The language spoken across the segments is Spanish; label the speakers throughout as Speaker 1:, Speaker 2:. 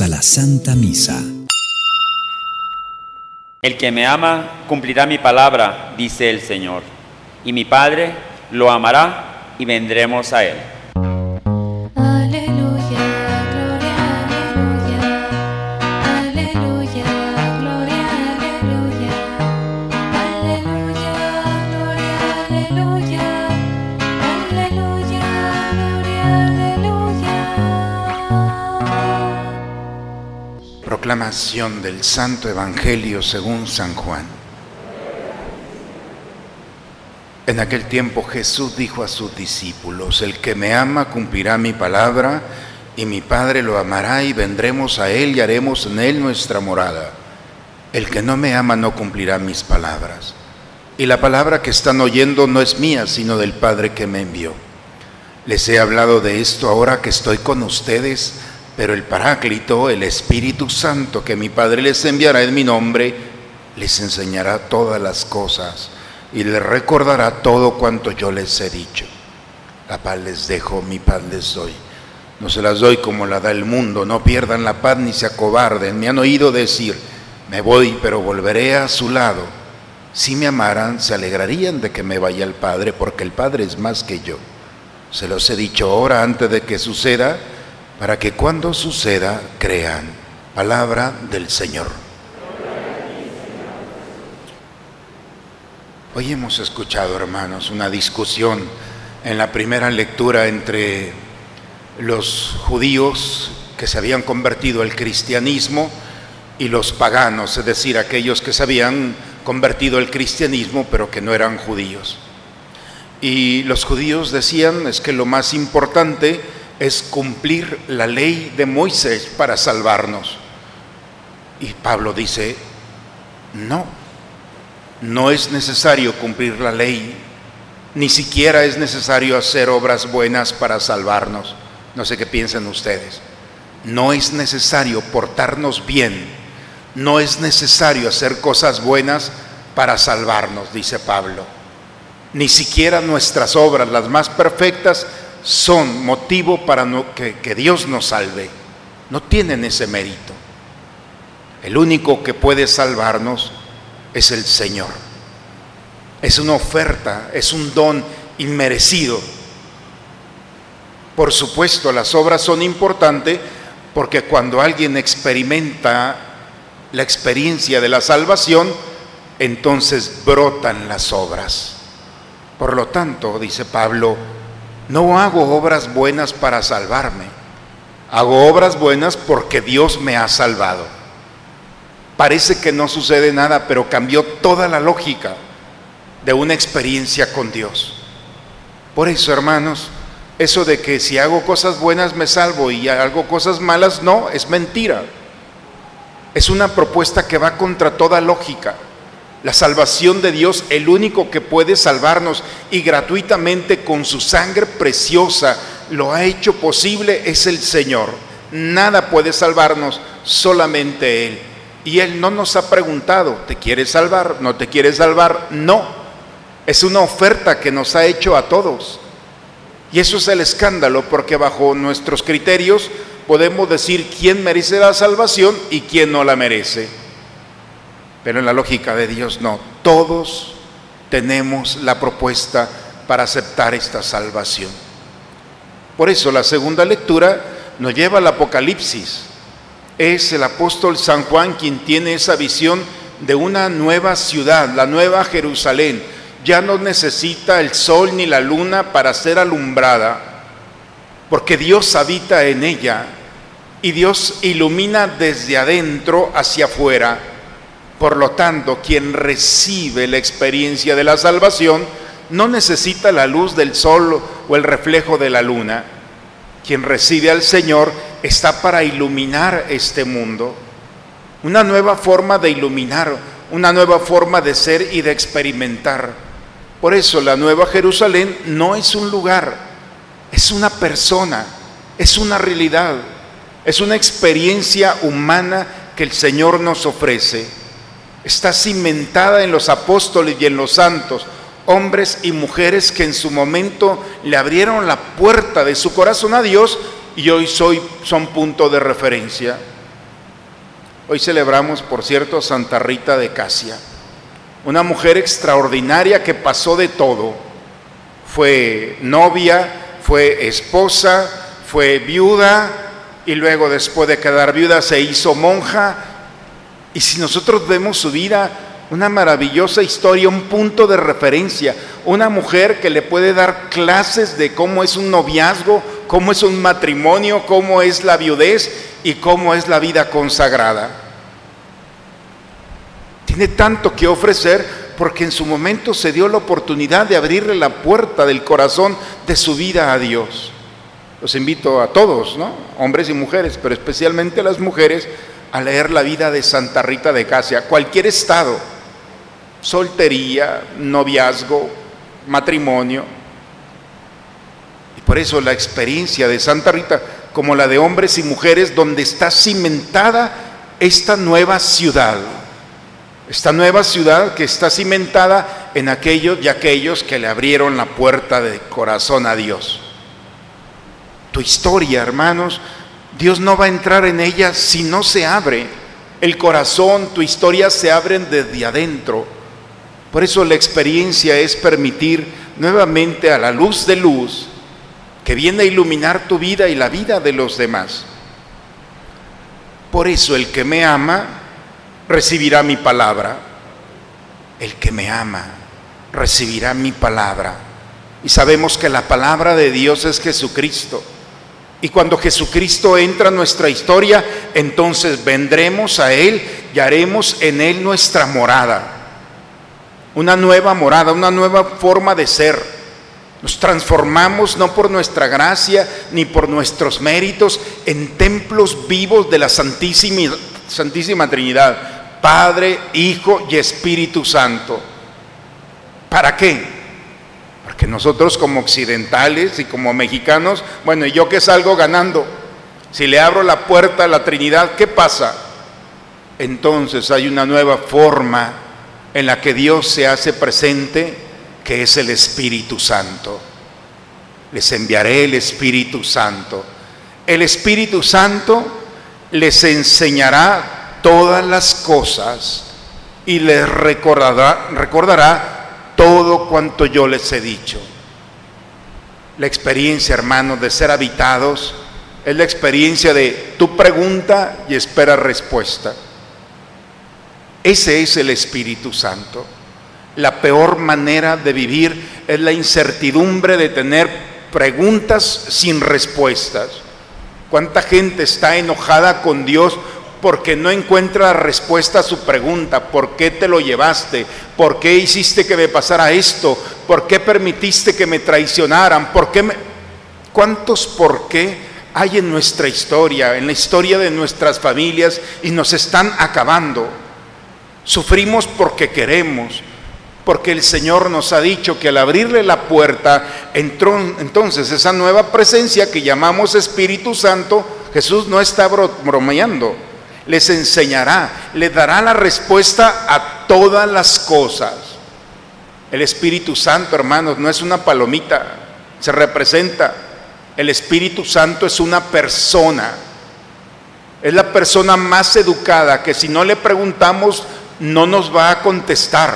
Speaker 1: a la Santa Misa.
Speaker 2: El que me ama cumplirá mi palabra, dice el Señor, y mi Padre lo amará y vendremos a él.
Speaker 3: Aleluya,
Speaker 4: Proclamación del Santo Evangelio según San Juan. En aquel tiempo Jesús dijo a sus discípulos, el que me ama cumplirá mi palabra, y mi Padre lo amará, y vendremos a él y haremos en él nuestra morada. El que no me ama no cumplirá mis palabras. Y la palabra que están oyendo no es mía, sino del Padre que me envió. Les he hablado de esto ahora que estoy con ustedes, pero el Paráclito, el Espíritu Santo que mi Padre les enviará en mi nombre, les enseñará todas las cosas y les recordará todo cuanto yo les he dicho. La paz les dejo, mi paz les doy. No se las doy como la da el mundo, no pierdan la paz ni se acobarden. Me han oído decir, me voy, pero volveré a su lado. Si me amaran, se alegrarían de que me vaya el Padre, porque el Padre es más que yo. Se los he dicho ahora antes de que suceda, para que cuando suceda crean. Palabra del Señor. Hoy hemos escuchado, hermanos, una discusión en la primera lectura entre los judíos que se habían convertido al cristianismo y los paganos, es decir, aquellos que se habían convertido al cristianismo pero que no eran judíos. Y los judíos decían es que lo más importante es cumplir la ley de Moisés para salvarnos. Y Pablo dice, no, no es necesario cumplir la ley, ni siquiera es necesario hacer obras buenas para salvarnos. No sé qué piensan ustedes. No es necesario portarnos bien, no es necesario hacer cosas buenas para salvarnos, dice Pablo. Ni siquiera nuestras obras, las más perfectas, son motivo para que, que Dios nos salve. No tienen ese mérito. El único que puede salvarnos es el Señor. Es una oferta, es un don inmerecido. Por supuesto, las obras son importantes porque cuando alguien experimenta la experiencia de la salvación, entonces brotan las obras. Por lo tanto, dice Pablo, no hago obras buenas para salvarme, hago obras buenas porque Dios me ha salvado. Parece que no sucede nada, pero cambió toda la lógica de una experiencia con Dios. Por eso, hermanos, eso de que si hago cosas buenas me salvo y hago cosas malas, no, es mentira. Es una propuesta que va contra toda lógica. La salvación de Dios, el único que puede salvarnos y gratuitamente con su sangre preciosa lo ha hecho posible, es el Señor. Nada puede salvarnos, solamente Él. Y Él no nos ha preguntado, ¿te quieres salvar? ¿No te quieres salvar? No. Es una oferta que nos ha hecho a todos. Y eso es el escándalo, porque bajo nuestros criterios podemos decir quién merece la salvación y quién no la merece. Pero en la lógica de Dios no. Todos tenemos la propuesta para aceptar esta salvación. Por eso la segunda lectura nos lleva al Apocalipsis. Es el apóstol San Juan quien tiene esa visión de una nueva ciudad, la nueva Jerusalén. Ya no necesita el sol ni la luna para ser alumbrada, porque Dios habita en ella y Dios ilumina desde adentro hacia afuera. Por lo tanto, quien recibe la experiencia de la salvación no necesita la luz del sol o el reflejo de la luna. Quien recibe al Señor está para iluminar este mundo. Una nueva forma de iluminar, una nueva forma de ser y de experimentar. Por eso la Nueva Jerusalén no es un lugar, es una persona, es una realidad, es una experiencia humana que el Señor nos ofrece. Está cimentada en los apóstoles y en los santos, hombres y mujeres que en su momento le abrieron la puerta de su corazón a Dios y hoy son punto de referencia. Hoy celebramos, por cierto, a Santa Rita de Casia, una mujer extraordinaria que pasó de todo. Fue novia, fue esposa, fue viuda y luego después de quedar viuda se hizo monja. Y si nosotros vemos su vida, una maravillosa historia, un punto de referencia, una mujer que le puede dar clases de cómo es un noviazgo, cómo es un matrimonio, cómo es la viudez y cómo es la vida consagrada. Tiene tanto que ofrecer porque en su momento se dio la oportunidad de abrirle la puerta del corazón de su vida a Dios. Los invito a todos, ¿no? hombres y mujeres, pero especialmente a las mujeres, a leer la vida de Santa Rita de Casia, cualquier estado, soltería, noviazgo, matrimonio. Y por eso la experiencia de Santa Rita, como la de hombres y mujeres, donde está cimentada esta nueva ciudad, esta nueva ciudad que está cimentada en aquellos y aquellos que le abrieron la puerta de corazón a Dios. Tu historia, hermanos, Dios no va a entrar en ella si no se abre. El corazón, tu historia se abren desde adentro. Por eso la experiencia es permitir nuevamente a la luz de luz que viene a iluminar tu vida y la vida de los demás. Por eso el que me ama recibirá mi palabra. El que me ama recibirá mi palabra. Y sabemos que la palabra de Dios es Jesucristo. Y cuando Jesucristo entra a nuestra historia, entonces vendremos a Él y haremos en Él nuestra morada. Una nueva morada, una nueva forma de ser. Nos transformamos no por nuestra gracia ni por nuestros méritos en templos vivos de la Santísima, Santísima Trinidad, Padre, Hijo y Espíritu Santo. ¿Para qué? Porque nosotros como occidentales y como mexicanos, bueno, ¿y yo qué salgo ganando? Si le abro la puerta a la Trinidad, ¿qué pasa? Entonces hay una nueva forma en la que Dios se hace presente, que es el Espíritu Santo. Les enviaré el Espíritu Santo. El Espíritu Santo les enseñará todas las cosas y les recordará, recordará todo cuanto yo les he dicho. La experiencia, hermanos, de ser habitados es la experiencia de tu pregunta y espera respuesta. Ese es el Espíritu Santo. La peor manera de vivir es la incertidumbre de tener preguntas sin respuestas. ¿Cuánta gente está enojada con Dios porque no encuentra respuesta a su pregunta? ¿Por qué te lo llevaste? ¿Por qué hiciste que me pasara esto? ¿Por qué permitiste que me traicionaran? ¿Por qué me... ¿Cuántos por qué hay en nuestra historia, en la historia de nuestras familias y nos están acabando? Sufrimos porque queremos, porque el Señor nos ha dicho que al abrirle la puerta, entró entonces esa nueva presencia que llamamos Espíritu Santo, Jesús no está bromeando, les enseñará, les dará la respuesta a todas las cosas. El Espíritu Santo, hermanos, no es una palomita, se representa. El Espíritu Santo es una persona. Es la persona más educada que si no le preguntamos no nos va a contestar.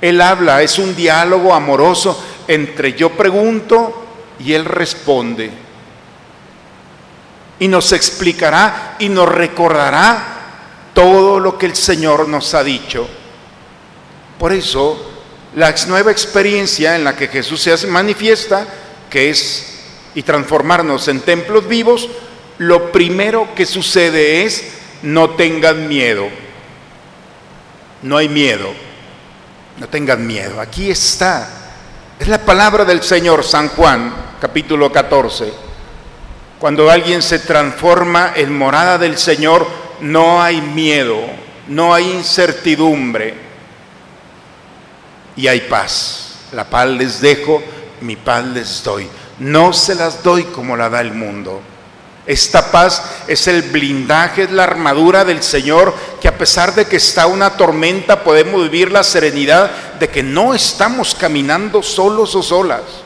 Speaker 4: Él habla, es un diálogo amoroso entre yo pregunto y Él responde. Y nos explicará y nos recordará todo lo que el Señor nos ha dicho. Por eso, la nueva experiencia en la que Jesús se manifiesta, que es y transformarnos en templos vivos, lo primero que sucede es no tengan miedo. No hay miedo. No tengan miedo. Aquí está. Es la palabra del Señor San Juan, capítulo 14. Cuando alguien se transforma en morada del Señor, no hay miedo, no hay incertidumbre y hay paz. La paz les dejo, mi paz les doy. No se las doy como la da el mundo. Esta paz es el blindaje, es la armadura del Señor, que a pesar de que está una tormenta, podemos vivir la serenidad de que no estamos caminando solos o solas.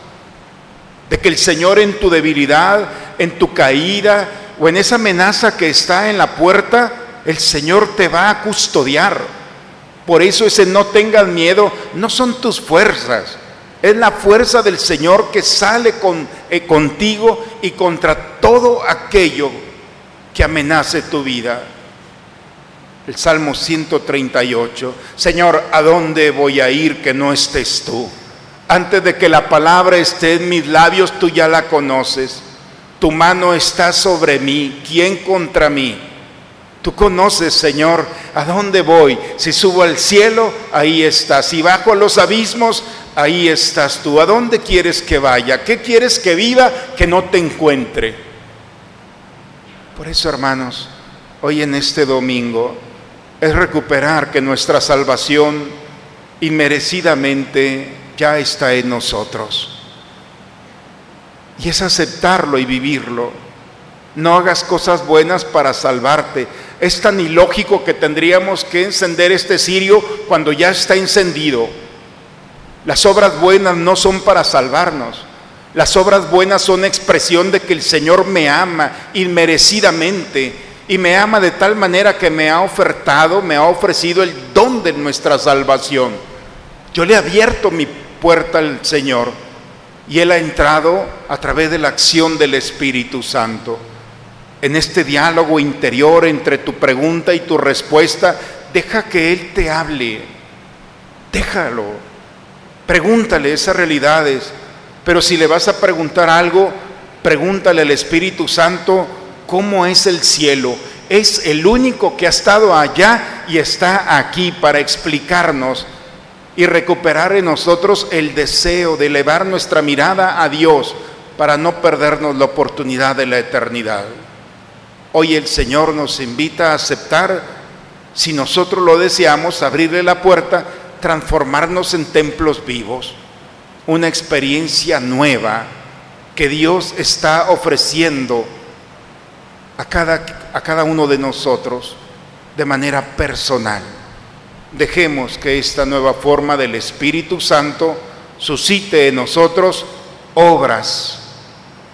Speaker 4: De que el Señor en tu debilidad, en tu caída o en esa amenaza que está en la puerta, el Señor te va a custodiar. Por eso ese no tengas miedo no son tus fuerzas, es la fuerza del Señor que sale con, eh, contigo y contra todo aquello que amenace tu vida. El Salmo 138, Señor, ¿a dónde voy a ir que no estés tú? Antes de que la palabra esté en mis labios, tú ya la conoces. Tu mano está sobre mí. ¿Quién contra mí? Tú conoces, Señor, a dónde voy. Si subo al cielo, ahí estás. Si bajo a los abismos, ahí estás tú. ¿A dónde quieres que vaya? ¿Qué quieres que viva que no te encuentre? Por eso, hermanos, hoy en este domingo es recuperar que nuestra salvación inmerecidamente ya está en nosotros. Y es aceptarlo y vivirlo. No hagas cosas buenas para salvarte. Es tan ilógico que tendríamos que encender este cirio cuando ya está encendido. Las obras buenas no son para salvarnos. Las obras buenas son expresión de que el Señor me ama inmerecidamente y me ama de tal manera que me ha ofertado, me ha ofrecido el don de nuestra salvación. Yo le abierto mi puerta al Señor y Él ha entrado a través de la acción del Espíritu Santo. En este diálogo interior entre tu pregunta y tu respuesta, deja que Él te hable. Déjalo. Pregúntale esas realidades. Pero si le vas a preguntar algo, pregúntale al Espíritu Santo cómo es el cielo. Es el único que ha estado allá y está aquí para explicarnos y recuperar en nosotros el deseo de elevar nuestra mirada a Dios para no perdernos la oportunidad de la eternidad. Hoy el Señor nos invita a aceptar, si nosotros lo deseamos, abrirle la puerta, transformarnos en templos vivos, una experiencia nueva que Dios está ofreciendo a cada, a cada uno de nosotros de manera personal. Dejemos que esta nueva forma del Espíritu Santo suscite en nosotros obras,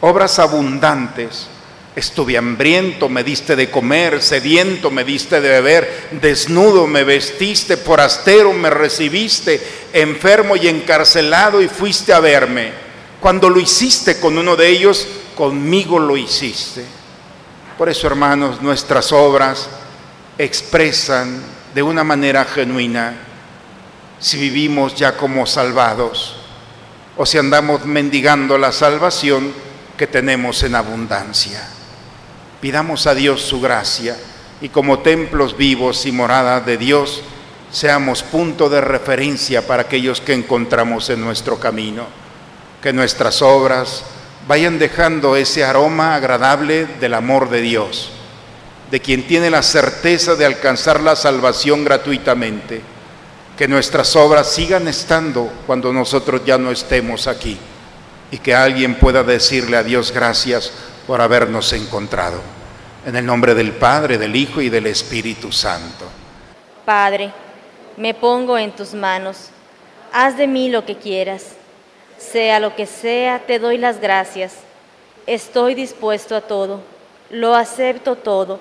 Speaker 4: obras abundantes. Estuve hambriento, me diste de comer, sediento, me diste de beber, desnudo, me vestiste, forastero, me recibiste, enfermo y encarcelado y fuiste a verme. Cuando lo hiciste con uno de ellos, conmigo lo hiciste. Por eso, hermanos, nuestras obras expresan de una manera genuina si vivimos ya como salvados o si andamos mendigando la salvación que tenemos en abundancia. Pidamos a Dios su gracia y como templos vivos y morada de Dios, seamos punto de referencia para aquellos que encontramos en nuestro camino. Que nuestras obras vayan dejando ese aroma agradable del amor de Dios, de quien tiene la certeza de alcanzar la salvación gratuitamente. Que nuestras obras sigan estando cuando nosotros ya no estemos aquí y que alguien pueda decirle a Dios gracias por habernos encontrado. En el nombre del Padre, del Hijo y del Espíritu Santo.
Speaker 1: Padre, me pongo en tus manos. Haz de mí lo que quieras. Sea lo que sea, te doy las gracias. Estoy dispuesto a todo. Lo acepto todo,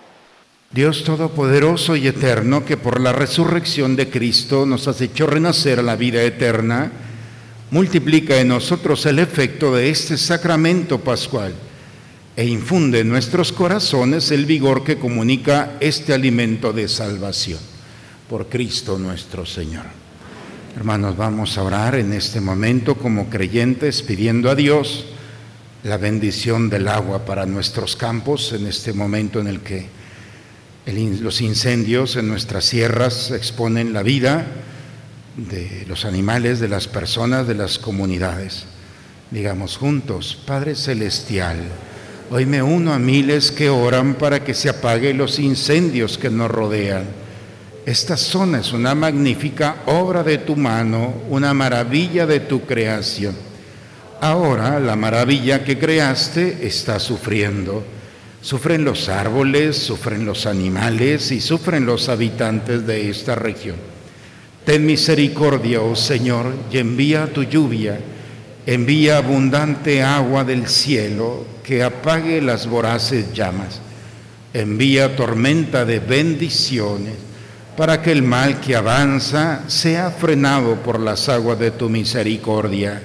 Speaker 4: Dios Todopoderoso y Eterno, que por la resurrección de Cristo nos has hecho renacer a la vida eterna, multiplica en nosotros el efecto de este sacramento pascual e infunde en nuestros corazones el vigor que comunica este alimento de salvación. Por Cristo nuestro Señor. Hermanos, vamos a orar en este momento como creyentes pidiendo a Dios la bendición del agua para nuestros campos en este momento en el que los incendios en nuestras sierras exponen la vida de los animales, de las personas, de las comunidades. Digamos juntos, Padre Celestial, hoy me uno a miles que oran para que se apaguen los incendios que nos rodean Esta zona es una magnífica obra de tu mano, una maravilla de tu creación. Ahora la maravilla que creaste está sufriendo. Sufren los árboles, sufren los animales y sufren los habitantes de esta región. Ten misericordia, oh Señor, y envía tu lluvia, envía abundante agua del cielo que apague las voraces llamas. Envía tormenta de bendiciones para que el mal que avanza sea frenado por las aguas de tu misericordia.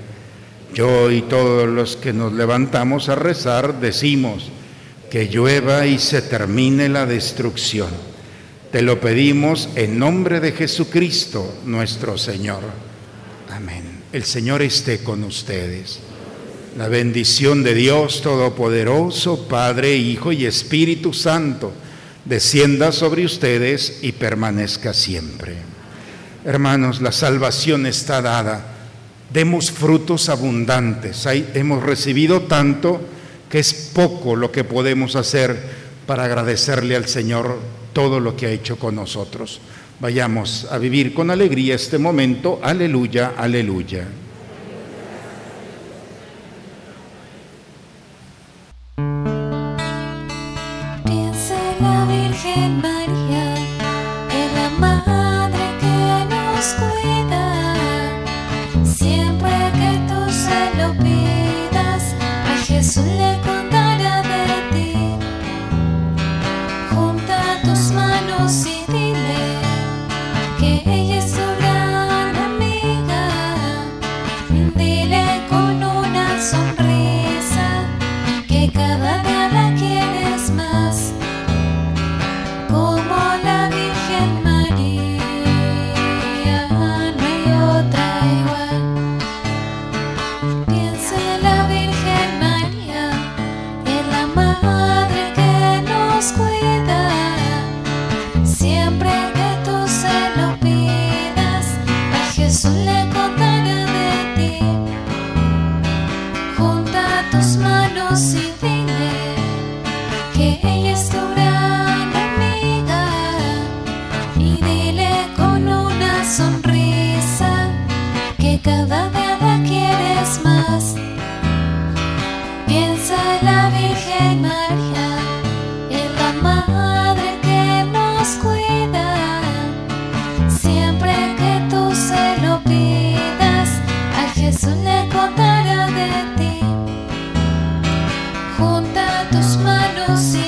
Speaker 4: Yo y todos los que nos levantamos a rezar decimos que llueva y se termine la destrucción. Te lo pedimos en nombre de Jesucristo nuestro Señor. Amén. El Señor esté con ustedes. La bendición de Dios Todopoderoso, Padre, Hijo y Espíritu Santo, descienda sobre ustedes y permanezca siempre. Hermanos, la salvación está dada. Demos frutos abundantes. Hemos recibido tanto que es poco lo que podemos hacer para agradecerle al Señor todo lo que ha hecho con nosotros. Vayamos a vivir con alegría este momento. Aleluya, aleluya.
Speaker 3: see